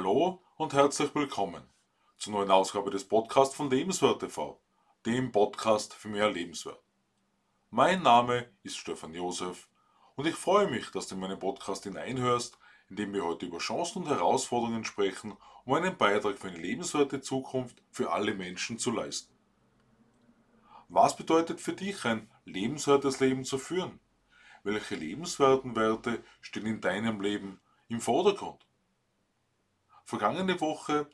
Hallo und herzlich willkommen zur neuen Ausgabe des Podcasts von Lebenswert TV, dem Podcast für mehr Lebenswert. Mein Name ist Stefan Josef und ich freue mich, dass du in meinen Podcast hineinhörst, in dem wir heute über Chancen und Herausforderungen sprechen, um einen Beitrag für eine lebenswerte Zukunft für alle Menschen zu leisten. Was bedeutet für dich ein lebenswertes Leben zu führen? Welche lebenswerten Werte stehen in deinem Leben im Vordergrund? Vergangene Woche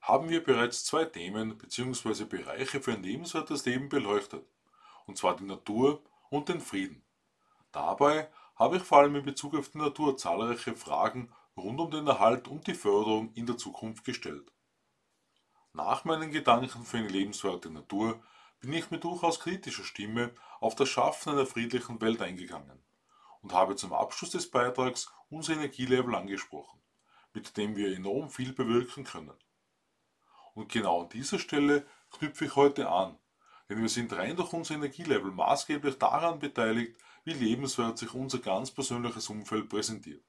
haben wir bereits zwei Themen bzw. Bereiche für ein lebenswertes Leben beleuchtet, und zwar die Natur und den Frieden. Dabei habe ich vor allem in Bezug auf die Natur zahlreiche Fragen rund um den Erhalt und die Förderung in der Zukunft gestellt. Nach meinen Gedanken für eine lebenswerte Natur bin ich mit durchaus kritischer Stimme auf das Schaffen einer friedlichen Welt eingegangen und habe zum Abschluss des Beitrags unser Energielevel angesprochen, mit dem wir enorm viel bewirken können. Und genau an dieser Stelle knüpfe ich heute an, denn wir sind rein durch unser Energielevel maßgeblich daran beteiligt, wie lebenswert sich unser ganz persönliches Umfeld präsentiert.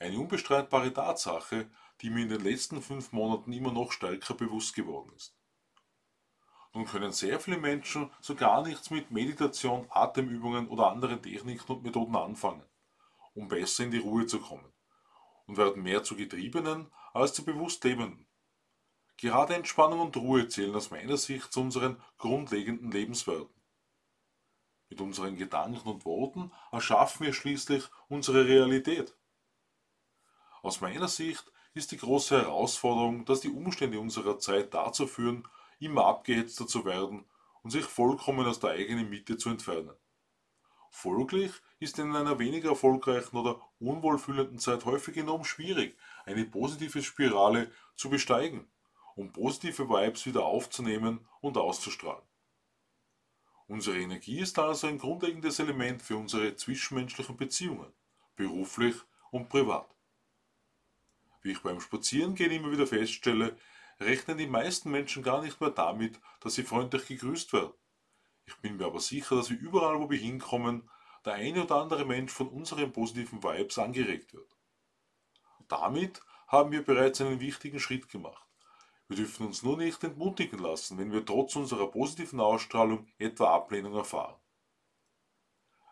Eine unbestreitbare Tatsache, die mir in den letzten fünf Monaten immer noch stärker bewusst geworden ist. Nun können sehr viele Menschen so gar nichts mit Meditation, Atemübungen oder anderen Techniken und Methoden anfangen, um besser in die Ruhe zu kommen und werden mehr zu Getriebenen als zu bewusst Lebenden. Gerade Entspannung und Ruhe zählen aus meiner Sicht zu unseren grundlegenden Lebenswerten. Mit unseren Gedanken und Worten erschaffen wir schließlich unsere Realität. Aus meiner Sicht ist die große Herausforderung, dass die Umstände unserer Zeit dazu führen, immer abgehetzter zu werden und sich vollkommen aus der eigenen Mitte zu entfernen. Folglich ist in einer weniger erfolgreichen oder unwohlfühlenden Zeit häufig enorm schwierig, eine positive Spirale zu besteigen, um positive Vibes wieder aufzunehmen und auszustrahlen. Unsere Energie ist also ein grundlegendes Element für unsere zwischenmenschlichen Beziehungen, beruflich und privat. Wie ich beim Spazierengehen immer wieder feststelle, rechnen die meisten Menschen gar nicht mehr damit, dass sie freundlich gegrüßt werden. Ich bin mir aber sicher, dass wir überall, wo wir hinkommen, der eine oder andere Mensch von unseren positiven Vibes angeregt wird. Damit haben wir bereits einen wichtigen Schritt gemacht. Wir dürfen uns nur nicht entmutigen lassen, wenn wir trotz unserer positiven Ausstrahlung etwa Ablehnung erfahren.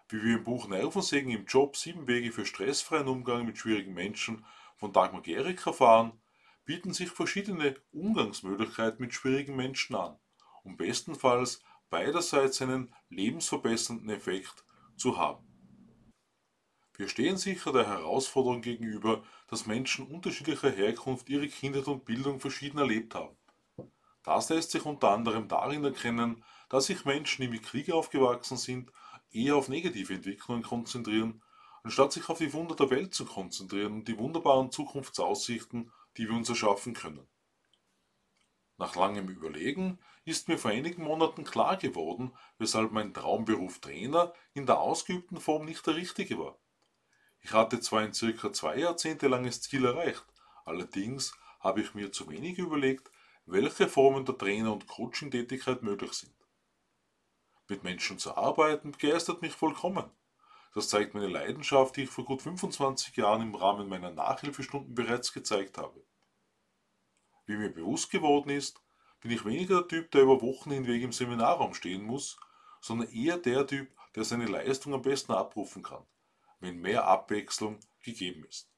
Wie wir im Buch Nervensägen im Job sieben Wege für stressfreien Umgang mit schwierigen Menschen von Dagmar Gerig erfahren, bieten sich verschiedene Umgangsmöglichkeiten mit schwierigen Menschen an, um bestenfalls beiderseits einen lebensverbessernden Effekt zu haben. Wir stehen sicher der Herausforderung gegenüber, dass Menschen unterschiedlicher Herkunft ihre Kindheit und Bildung verschieden erlebt haben. Das lässt sich unter anderem darin erkennen, dass sich Menschen, die mit Krieg aufgewachsen sind, eher auf negative Entwicklungen konzentrieren, anstatt sich auf die Wunder der Welt zu konzentrieren und die wunderbaren Zukunftsaussichten, die wir uns erschaffen können. Nach langem Überlegen ist mir vor einigen Monaten klar geworden, weshalb mein Traumberuf Trainer in der ausgeübten Form nicht der richtige war. Ich hatte zwar ein circa zwei Jahrzehnte langes Ziel erreicht, allerdings habe ich mir zu wenig überlegt, welche Formen der Trainer- und Coaching-Tätigkeit möglich sind. Mit Menschen zu arbeiten begeistert mich vollkommen. Das zeigt meine Leidenschaft, die ich vor gut 25 Jahren im Rahmen meiner Nachhilfestunden bereits gezeigt habe. Wie mir bewusst geworden ist, bin ich weniger der Typ, der über Wochen hinweg im Seminarraum stehen muss, sondern eher der Typ, der seine Leistung am besten abrufen kann wenn mehr Abwechslung gegeben ist.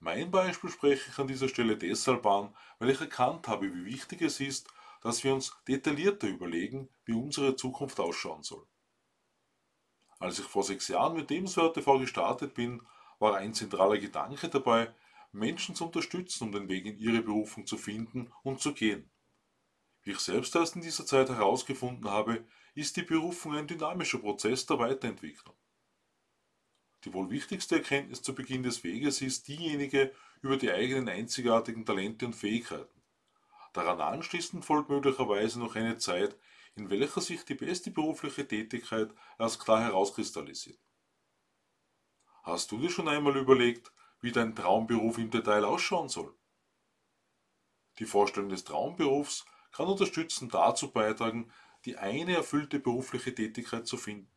Mein Beispiel spreche ich an dieser Stelle deshalb an, weil ich erkannt habe, wie wichtig es ist, dass wir uns detaillierter überlegen, wie unsere Zukunft ausschauen soll. Als ich vor sechs Jahren mit Lebenswert TV gestartet bin, war ein zentraler Gedanke dabei, Menschen zu unterstützen, um den Weg in ihre Berufung zu finden und zu gehen. Wie ich selbst erst in dieser Zeit herausgefunden habe, ist die Berufung ein dynamischer Prozess der Weiterentwicklung. Die wohl wichtigste Erkenntnis zu Beginn des Weges ist diejenige über die eigenen einzigartigen Talente und Fähigkeiten. Daran anschließend folgt möglicherweise noch eine Zeit, in welcher sich die beste berufliche Tätigkeit erst klar herauskristallisiert. Hast du dir schon einmal überlegt, wie dein Traumberuf im Detail ausschauen soll? Die Vorstellung des Traumberufs kann unterstützend dazu beitragen, die eine erfüllte berufliche Tätigkeit zu finden.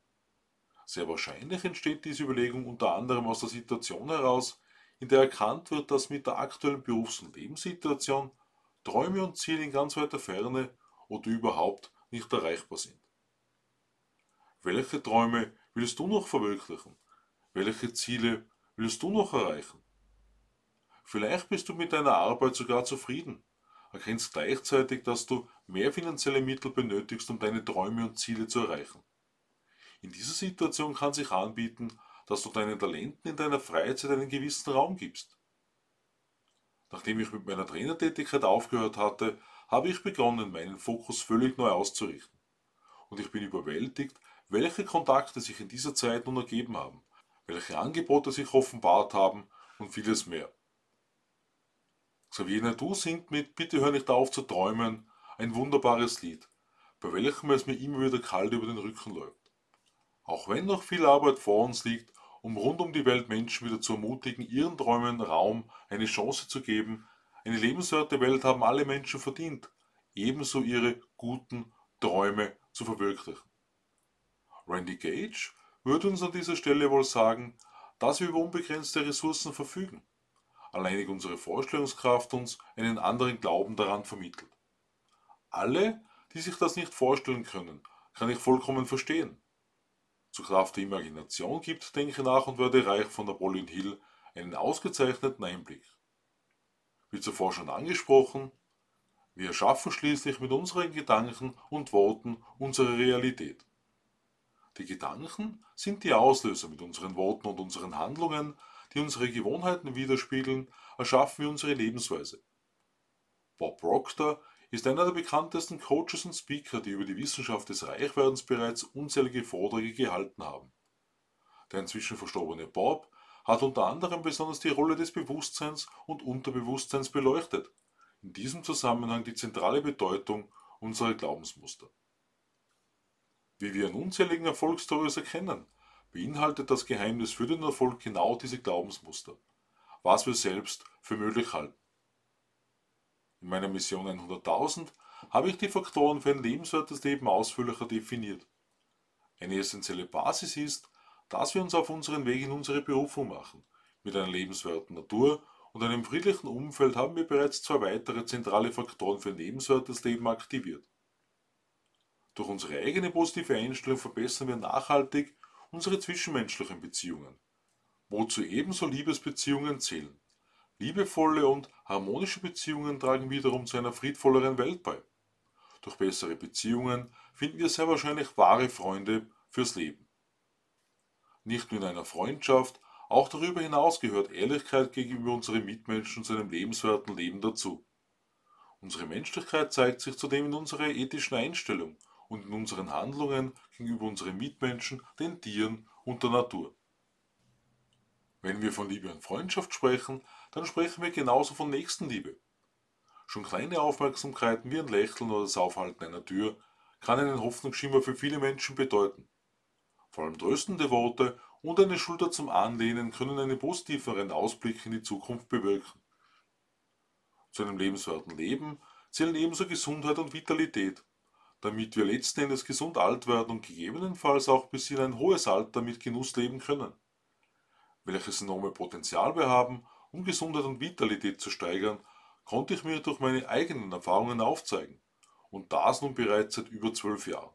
Sehr wahrscheinlich entsteht diese Überlegung unter anderem aus der Situation heraus, in der erkannt wird, dass mit der aktuellen Berufs- und Lebenssituation Träume und Ziele in ganz weiter Ferne oder überhaupt nicht erreichbar sind. Welche Träume willst du noch verwirklichen? Welche Ziele willst du noch erreichen? Vielleicht bist du mit deiner Arbeit sogar zufrieden, erkennst gleichzeitig, dass du mehr finanzielle Mittel benötigst, um deine Träume und Ziele zu erreichen. In dieser Situation kann sich anbieten, dass du deinen Talenten in deiner Freizeit einen gewissen Raum gibst. Nachdem ich mit meiner Trainertätigkeit aufgehört hatte, habe ich begonnen, meinen Fokus völlig neu auszurichten. Und ich bin überwältigt, welche Kontakte sich in dieser Zeit nun ergeben haben, welche Angebote sich offenbart haben und vieles mehr. Xavier Nadu singt mit Bitte hör nicht auf zu träumen ein wunderbares Lied, bei welchem es mir immer wieder kalt über den Rücken läuft. Auch wenn noch viel Arbeit vor uns liegt, um rund um die Welt Menschen wieder zu ermutigen, ihren Träumen Raum, eine Chance zu geben, eine lebenswerte Welt haben alle Menschen verdient, ebenso ihre guten Träume zu verwirklichen. Randy Gage würde uns an dieser Stelle wohl sagen, dass wir über unbegrenzte Ressourcen verfügen. Alleinig unsere Vorstellungskraft uns einen anderen Glauben daran vermittelt. Alle, die sich das nicht vorstellen können, kann ich vollkommen verstehen. Zur Kraft der Imagination gibt Denke nach und werde reich von Napoleon Hill einen ausgezeichneten Einblick. Wie zuvor schon angesprochen, wir erschaffen schließlich mit unseren Gedanken und Worten unsere Realität. Die Gedanken sind die Auslöser mit unseren Worten und unseren Handlungen, die unsere Gewohnheiten widerspiegeln, erschaffen wir unsere Lebensweise. Bob Proctor ist einer der bekanntesten Coaches und Speaker, die über die Wissenschaft des Reichwerdens bereits unzählige Vorträge gehalten haben. Der inzwischen verstorbene Bob hat unter anderem besonders die Rolle des Bewusstseins und Unterbewusstseins beleuchtet, in diesem Zusammenhang die zentrale Bedeutung unserer Glaubensmuster. Wie wir in unzähligen Erfolgsstories erkennen, beinhaltet das Geheimnis für den Erfolg genau diese Glaubensmuster, was wir selbst für möglich halten. In meiner Mission 100.000 habe ich die Faktoren für ein lebenswertes Leben ausführlicher definiert. Eine essentielle Basis ist, dass wir uns auf unseren Weg in unsere Berufung machen. Mit einer lebenswerten Natur und einem friedlichen Umfeld haben wir bereits zwei weitere zentrale Faktoren für ein lebenswertes Leben aktiviert. Durch unsere eigene positive Einstellung verbessern wir nachhaltig unsere zwischenmenschlichen Beziehungen, wozu ebenso Liebesbeziehungen zählen. Liebevolle und harmonische Beziehungen tragen wiederum zu einer friedvolleren Welt bei. Durch bessere Beziehungen finden wir sehr wahrscheinlich wahre Freunde fürs Leben. Nicht nur in einer Freundschaft, auch darüber hinaus gehört Ehrlichkeit gegenüber unseren Mitmenschen zu einem lebenswerten Leben dazu. Unsere Menschlichkeit zeigt sich zudem in unserer ethischen Einstellung und in unseren Handlungen gegenüber unseren Mitmenschen, den Tieren und der Natur. Wenn wir von Liebe und Freundschaft sprechen, dann sprechen wir genauso von Nächstenliebe. Schon kleine Aufmerksamkeiten wie ein Lächeln oder das Aufhalten einer Tür kann einen Hoffnungsschimmer für viele Menschen bedeuten. Vor allem tröstende Worte und eine Schulter zum Anlehnen können einen positiveren Ausblick in die Zukunft bewirken. Zu einem lebenswerten Leben zählen ebenso Gesundheit und Vitalität damit wir letzten Endes gesund alt werden und gegebenenfalls auch bis in ein hohes Alter mit Genuss leben können. Welches enorme Potenzial wir haben, um Gesundheit und Vitalität zu steigern, konnte ich mir durch meine eigenen Erfahrungen aufzeigen. Und das nun bereits seit über zwölf Jahren.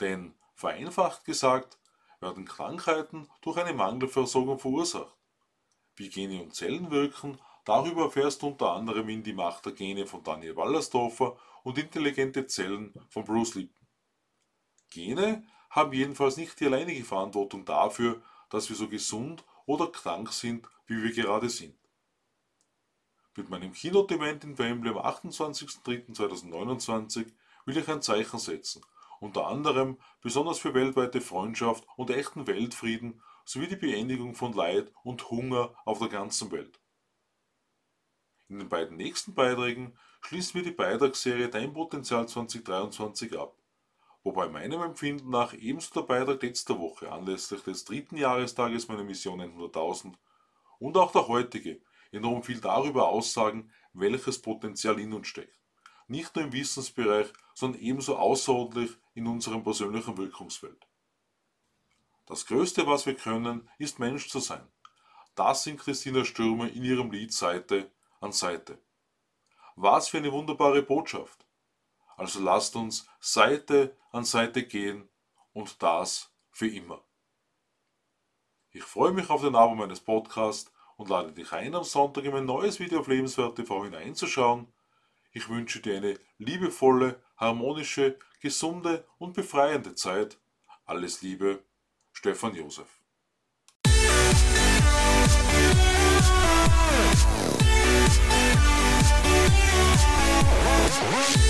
Denn, vereinfacht gesagt, werden Krankheiten durch eine Mangelversorgung verursacht. Wie Gene und Zellen wirken, darüber erfährst du unter anderem in Die Macht der Gene von Daniel Wallersdorfer und intelligente Zellen von Bruce Lipton. Gene haben jedenfalls nicht die alleinige Verantwortung dafür, dass wir so gesund oder krank sind, wie wir gerade sind. Mit meinem Keynote-Event in Wembley am 28.03.2029 will ich ein Zeichen setzen, unter anderem besonders für weltweite Freundschaft und echten Weltfrieden sowie die Beendigung von Leid und Hunger auf der ganzen Welt. In den beiden nächsten Beiträgen schließen wir die Beitragsserie Dein Potenzial 2023 ab, wobei meinem Empfinden nach ebenso der Beitrag letzter Woche anlässlich des dritten Jahrestages meiner Mission 100.000 und auch der heutige enorm viel darüber aussagen, welches Potenzial in uns steckt. Nicht nur im Wissensbereich, sondern ebenso außerordentlich in unserem persönlichen Wirkungsfeld. Das Größte, was wir können, ist Mensch zu sein. Das sind Christina Stürmer in ihrem Lied Seite an Seite. Was für eine wunderbare Botschaft. Also lasst uns Seite an Seite gehen und das für immer. Ich freue mich auf den Abo meines Podcasts und lade dich ein, am Sonntag in mein neues Video auf Lebenswert TV hineinzuschauen. Ich wünsche dir eine liebevolle, harmonische, gesunde und befreiende Zeit. Alles Liebe, Stefan Josef. Bye.